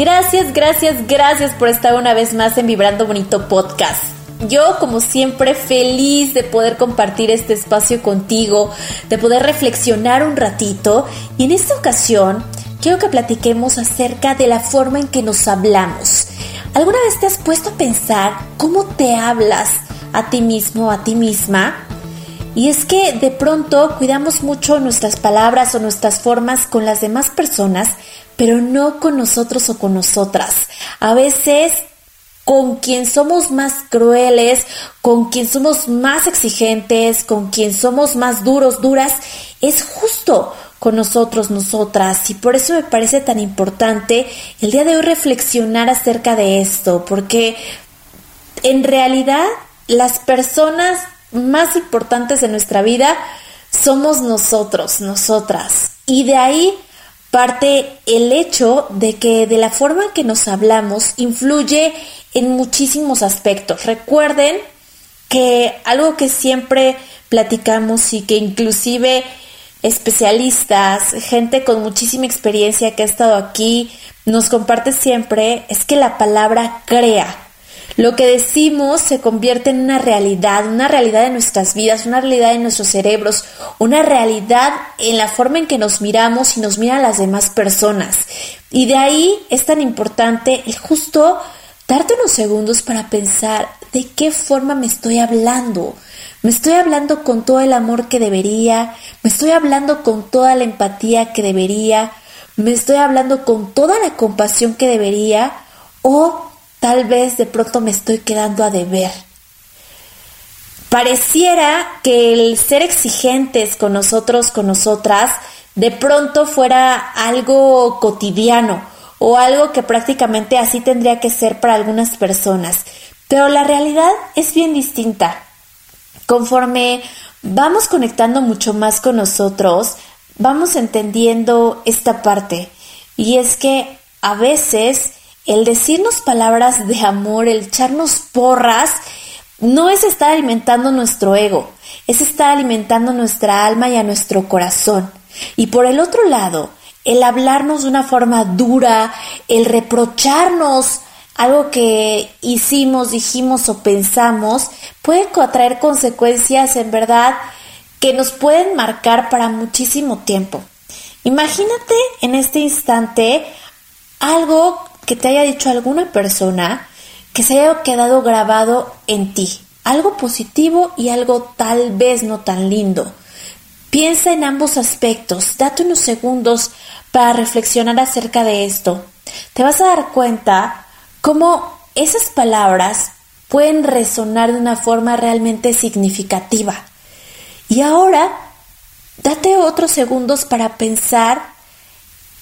Gracias, gracias, gracias por estar una vez más en Vibrando Bonito Podcast. Yo, como siempre, feliz de poder compartir este espacio contigo, de poder reflexionar un ratito. Y en esta ocasión, quiero que platiquemos acerca de la forma en que nos hablamos. ¿Alguna vez te has puesto a pensar cómo te hablas a ti mismo, a ti misma? Y es que de pronto cuidamos mucho nuestras palabras o nuestras formas con las demás personas pero no con nosotros o con nosotras. A veces con quien somos más crueles, con quien somos más exigentes, con quien somos más duros, duras, es justo con nosotros, nosotras. Y por eso me parece tan importante el día de hoy reflexionar acerca de esto, porque en realidad las personas más importantes de nuestra vida somos nosotros, nosotras. Y de ahí parte el hecho de que de la forma en que nos hablamos influye en muchísimos aspectos. Recuerden que algo que siempre platicamos y que inclusive especialistas, gente con muchísima experiencia que ha estado aquí, nos comparte siempre es que la palabra crea. Lo que decimos se convierte en una realidad, una realidad de nuestras vidas, una realidad en nuestros cerebros, una realidad en la forma en que nos miramos y nos miran las demás personas. Y de ahí es tan importante el justo darte unos segundos para pensar de qué forma me estoy hablando. Me estoy hablando con todo el amor que debería, me estoy hablando con toda la empatía que debería, me estoy hablando con toda la compasión que debería o tal vez de pronto me estoy quedando a deber. Pareciera que el ser exigentes con nosotros, con nosotras, de pronto fuera algo cotidiano o algo que prácticamente así tendría que ser para algunas personas. Pero la realidad es bien distinta. Conforme vamos conectando mucho más con nosotros, vamos entendiendo esta parte. Y es que a veces el decirnos palabras de amor, el echarnos porras, no es estar alimentando nuestro ego, es estar alimentando nuestra alma y a nuestro corazón. Y por el otro lado, el hablarnos de una forma dura, el reprocharnos algo que hicimos, dijimos o pensamos, puede traer consecuencias en verdad que nos pueden marcar para muchísimo tiempo. Imagínate en este instante algo que te haya dicho alguna persona que se haya quedado grabado en ti. Algo positivo y algo tal vez no tan lindo. Piensa en ambos aspectos, date unos segundos para reflexionar acerca de esto. Te vas a dar cuenta cómo esas palabras pueden resonar de una forma realmente significativa. Y ahora, date otros segundos para pensar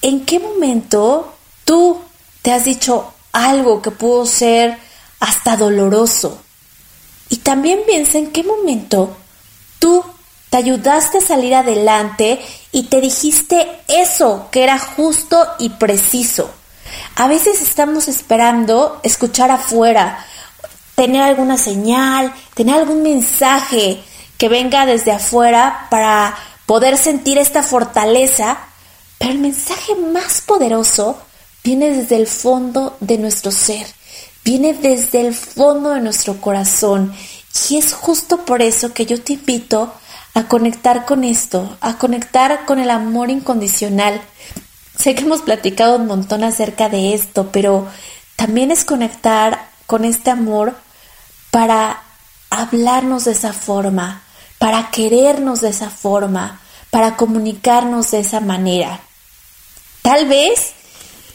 en qué momento tú te has dicho algo que pudo ser hasta doloroso. Y también piensa en qué momento tú te ayudaste a salir adelante y te dijiste eso que era justo y preciso. A veces estamos esperando escuchar afuera, tener alguna señal, tener algún mensaje que venga desde afuera para poder sentir esta fortaleza, pero el mensaje más poderoso viene desde el fondo de nuestro ser, viene desde el fondo de nuestro corazón. Y es justo por eso que yo te invito a conectar con esto, a conectar con el amor incondicional. Sé que hemos platicado un montón acerca de esto, pero también es conectar con este amor para hablarnos de esa forma, para querernos de esa forma, para comunicarnos de esa manera. Tal vez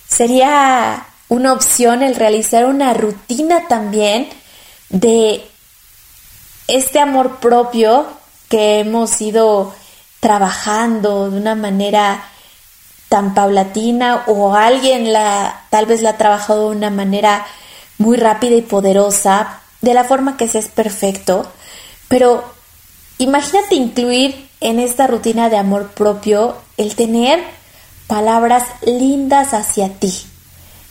sería una opción el realizar una rutina también de este amor propio que hemos ido trabajando de una manera tan paulatina o alguien la tal vez la ha trabajado de una manera muy rápida y poderosa, de la forma que sea es perfecto, pero imagínate incluir en esta rutina de amor propio el tener palabras lindas hacia ti,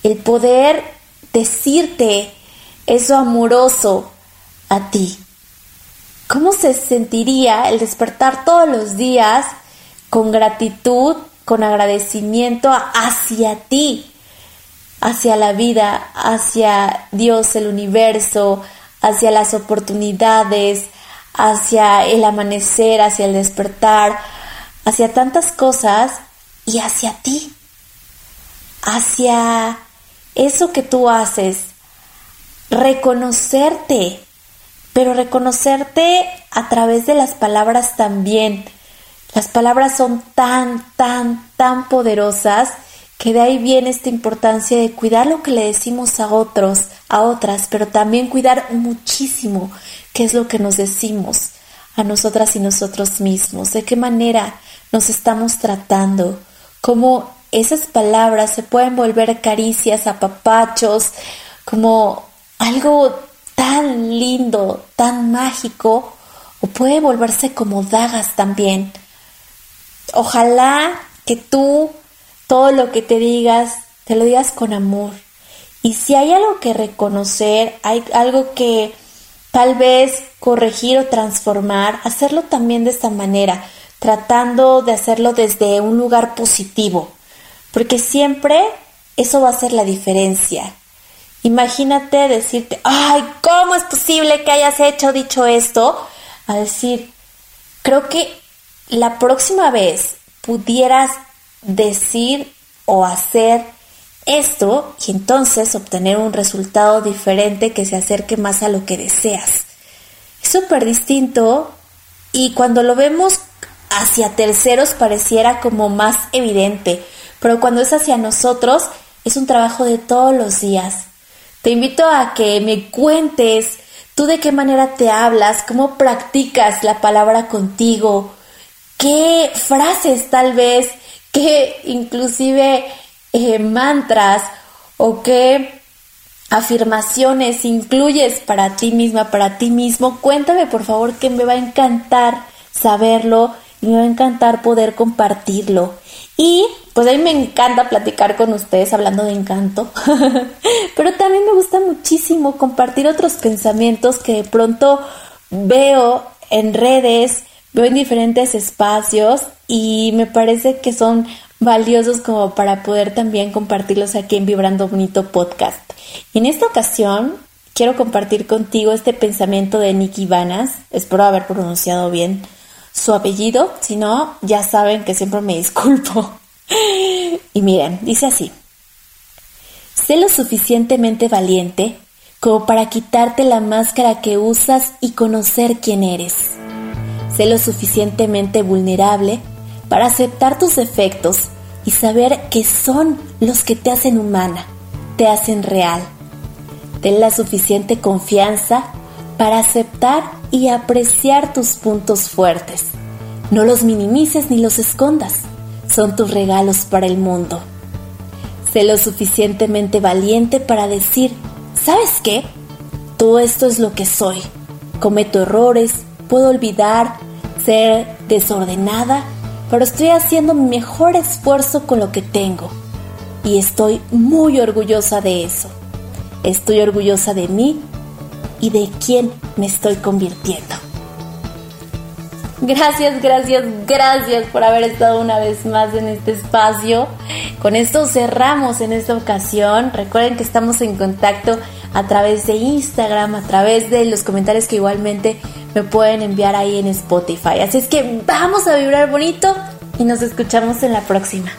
el poder decirte eso amoroso a ti. ¿Cómo se sentiría el despertar todos los días con gratitud, con agradecimiento hacia ti, hacia la vida, hacia Dios, el universo, hacia las oportunidades, hacia el amanecer, hacia el despertar, hacia tantas cosas y hacia ti, hacia eso que tú haces, reconocerte, pero reconocerte a través de las palabras también. Las palabras son tan, tan, tan poderosas que de ahí viene esta importancia de cuidar lo que le decimos a otros, a otras, pero también cuidar muchísimo qué es lo que nos decimos a nosotras y nosotros mismos, de qué manera nos estamos tratando, cómo esas palabras se pueden volver caricias, apapachos, como algo tan lindo, tan mágico, o puede volverse como dagas también. Ojalá que tú todo lo que te digas, te lo digas con amor. Y si hay algo que reconocer, hay algo que tal vez corregir o transformar, hacerlo también de esta manera, tratando de hacerlo desde un lugar positivo, porque siempre eso va a ser la diferencia. Imagínate decirte, ay, ¿cómo es posible que hayas hecho dicho esto? A decir, creo que la próxima vez pudieras decir o hacer esto y entonces obtener un resultado diferente que se acerque más a lo que deseas. Es súper distinto y cuando lo vemos hacia terceros pareciera como más evidente, pero cuando es hacia nosotros es un trabajo de todos los días. Te invito a que me cuentes tú de qué manera te hablas, cómo practicas la palabra contigo, qué frases tal vez qué inclusive eh, mantras o qué afirmaciones incluyes para ti misma, para ti mismo. Cuéntame por favor que me va a encantar saberlo y me va a encantar poder compartirlo. Y pues a mí me encanta platicar con ustedes hablando de encanto, pero también me gusta muchísimo compartir otros pensamientos que de pronto veo en redes, veo en diferentes espacios y me parece que son valiosos como para poder también compartirlos aquí en Vibrando Bonito Podcast. En esta ocasión quiero compartir contigo este pensamiento de Nicky Vanas, espero haber pronunciado bien su apellido, si no, ya saben que siempre me disculpo. y miren, dice así, sé lo suficientemente valiente como para quitarte la máscara que usas y conocer quién eres. Sé lo suficientemente vulnerable para aceptar tus defectos y saber que son los que te hacen humana, te hacen real. Ten la suficiente confianza para aceptar y apreciar tus puntos fuertes. No los minimices ni los escondas, son tus regalos para el mundo. Sé lo suficientemente valiente para decir, ¿sabes qué? Todo esto es lo que soy. Cometo errores, puedo olvidar, ser desordenada pero estoy haciendo mi mejor esfuerzo con lo que tengo. Y estoy muy orgullosa de eso. Estoy orgullosa de mí y de quién me estoy convirtiendo. Gracias, gracias, gracias por haber estado una vez más en este espacio. Con esto cerramos en esta ocasión. Recuerden que estamos en contacto a través de Instagram, a través de los comentarios que igualmente me pueden enviar ahí en Spotify. Así es que vamos a vibrar bonito y nos escuchamos en la próxima.